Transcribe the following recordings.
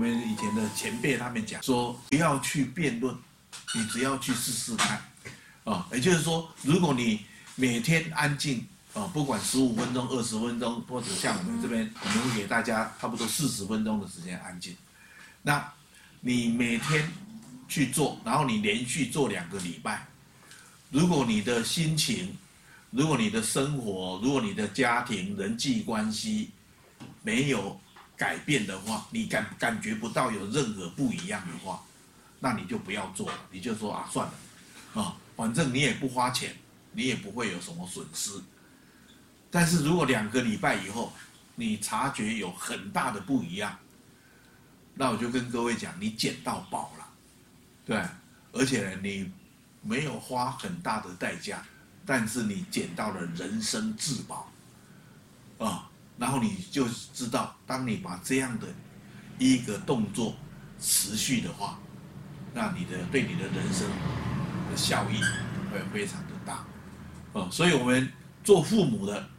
我们以前的前辈他们讲说，不要去辩论，你只要去试试看，啊，也就是说，如果你每天安静，啊，不管十五分钟、二十分钟，或者像我们这边，我们会给大家差不多四十分钟的时间安静，那你每天去做，然后你连续做两个礼拜，如果你的心情，如果你的生活，如果你的家庭人际关系没有改变的话，你感感觉不到有任何不一样的话，那你就不要做了，你就说啊，算了，啊，反正你也不花钱，你也不会有什么损失。但是如果两个礼拜以后，你察觉有很大的不一样，那我就跟各位讲，你捡到宝了，对，而且你没有花很大的代价。但是你捡到了人生至宝，啊，然后你就知道，当你把这样的一个动作持续的话，那你的对你的人生的效益会非常的大，啊，所以我们做父母的，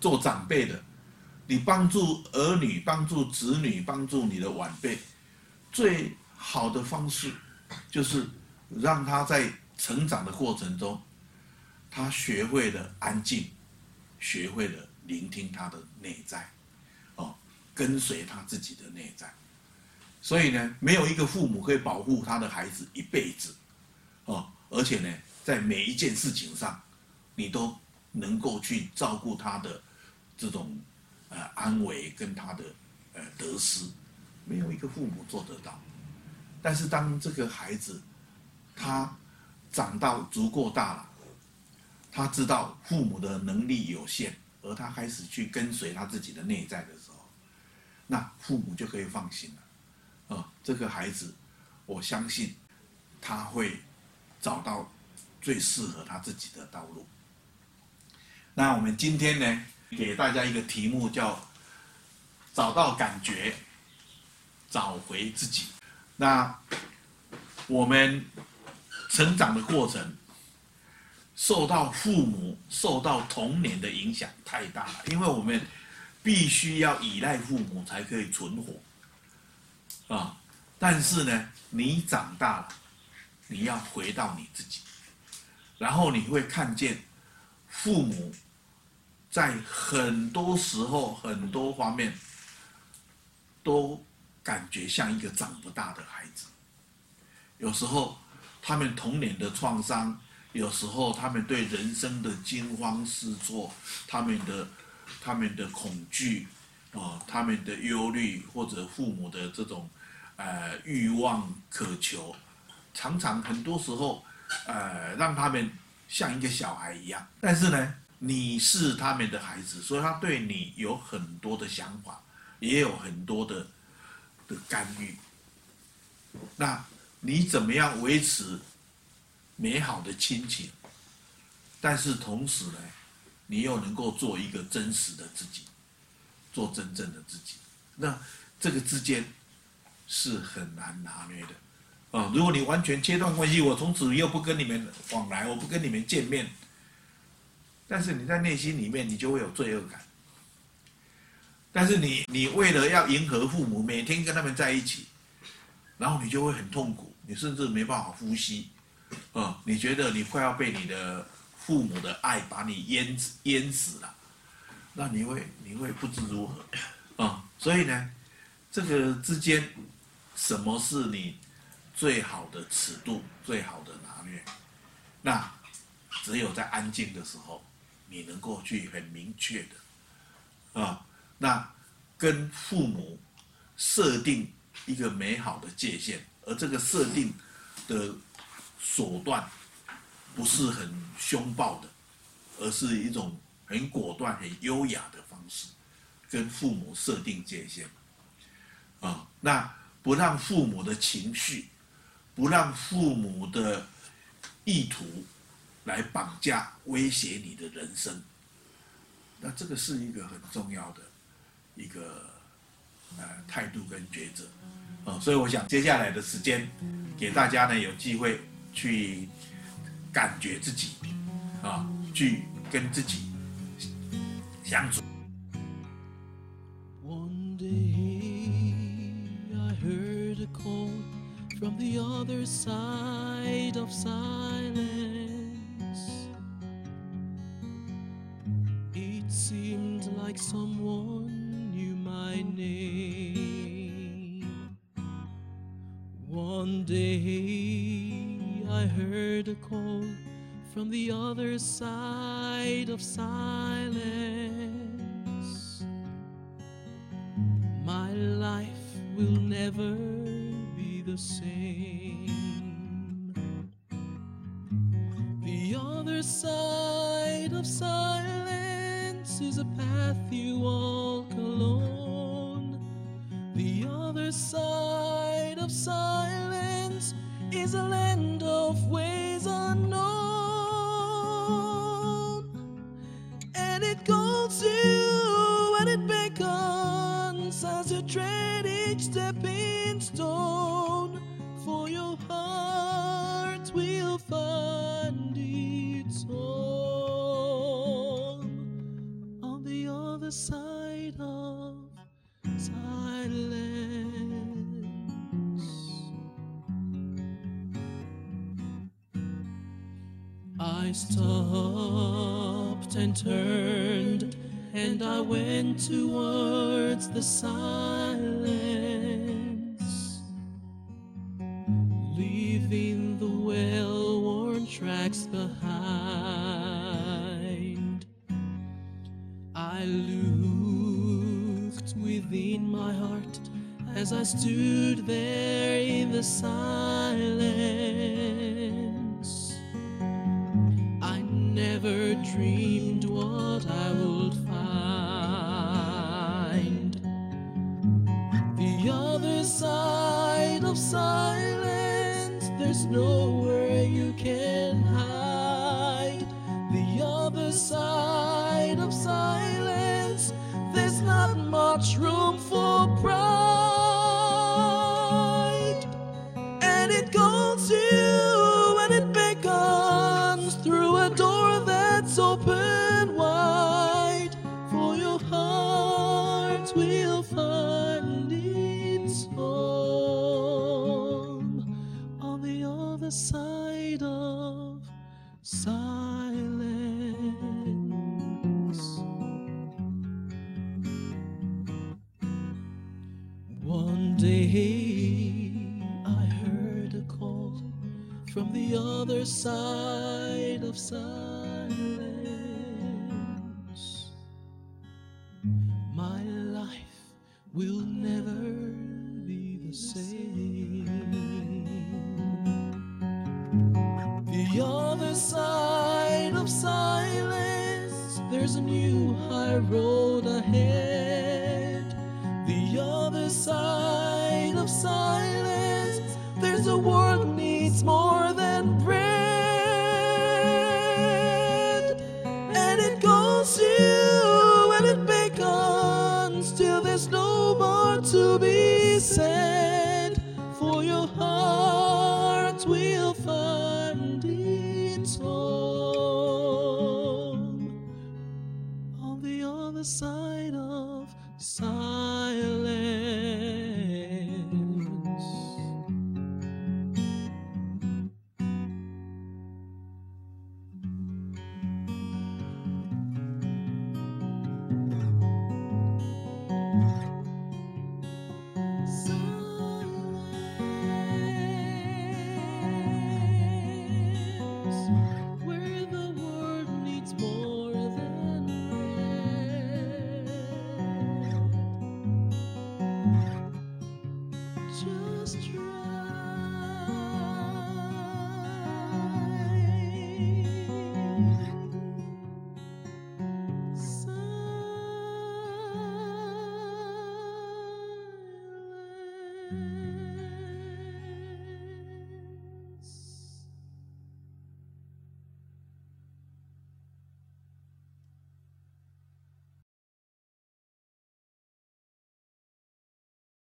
做长辈的，你帮助儿女、帮助子女、帮助你的晚辈，最好的方式就是让他在成长的过程中。他学会了安静，学会了聆听他的内在，哦，跟随他自己的内在。所以呢，没有一个父母可以保护他的孩子一辈子，哦，而且呢，在每一件事情上，你都能够去照顾他的这种呃安危跟他的呃得失，没有一个父母做得到。但是当这个孩子他长到足够大了。他知道父母的能力有限，而他开始去跟随他自己的内在的时候，那父母就可以放心了。啊，这个孩子，我相信他会找到最适合他自己的道路。那我们今天呢，给大家一个题目叫“找到感觉，找回自己”。那我们成长的过程。受到父母、受到童年的影响太大了，因为我们必须要依赖父母才可以存活，啊！但是呢，你长大了，你要回到你自己，然后你会看见父母在很多时候、很多方面都感觉像一个长不大的孩子，有时候他们童年的创伤。有时候他们对人生的惊慌失措，他们的他们的恐惧，啊，他们的忧虑，或者父母的这种呃欲望渴求，常常很多时候呃让他们像一个小孩一样。但是呢，你是他们的孩子，所以他对你有很多的想法，也有很多的的干预。那你怎么样维持？美好的亲情，但是同时呢，你又能够做一个真实的自己，做真正的自己，那这个之间是很难拿捏的啊！如果你完全切断关系，我从此又不跟你们往来，我不跟你们见面，但是你在内心里面，你就会有罪恶感。但是你你为了要迎合父母，每天跟他们在一起，然后你就会很痛苦，你甚至没办法呼吸。啊，你觉得你快要被你的父母的爱把你淹淹死了，那你会你会不知如何啊？所以呢，这个之间，什么是你最好的尺度、最好的拿捏？那只有在安静的时候，你能够去很明确的啊，那跟父母设定一个美好的界限，而这个设定的。手段不是很凶暴的，而是一种很果断、很优雅的方式，跟父母设定界限。啊，那不让父母的情绪，不让父母的意图来绑架、威胁你的人生。那这个是一个很重要的一个呃态度跟抉择。啊，所以我想接下来的时间，给大家呢有机会。去感觉自己，啊，去跟自己相处。from the other side of silence. It seemed like someone a call from the other side of silence. My life will never be the same. The other side of silence is a path you walk alone. The other side of silence is a land of ways unknown. And it calls you and it beckons as you tread each stepping stone. I stopped and turned, and I went towards the silence, leaving the well worn tracks behind. I looked within my heart as I stood there in the silence. Dreamed what I would find. The other side of silence, there's nowhere you can hide. The other side of silence, there's not much room for pride. That's open wide. For your heart will find its home on the other side of silence. One day I heard a call from the other side of silence. say.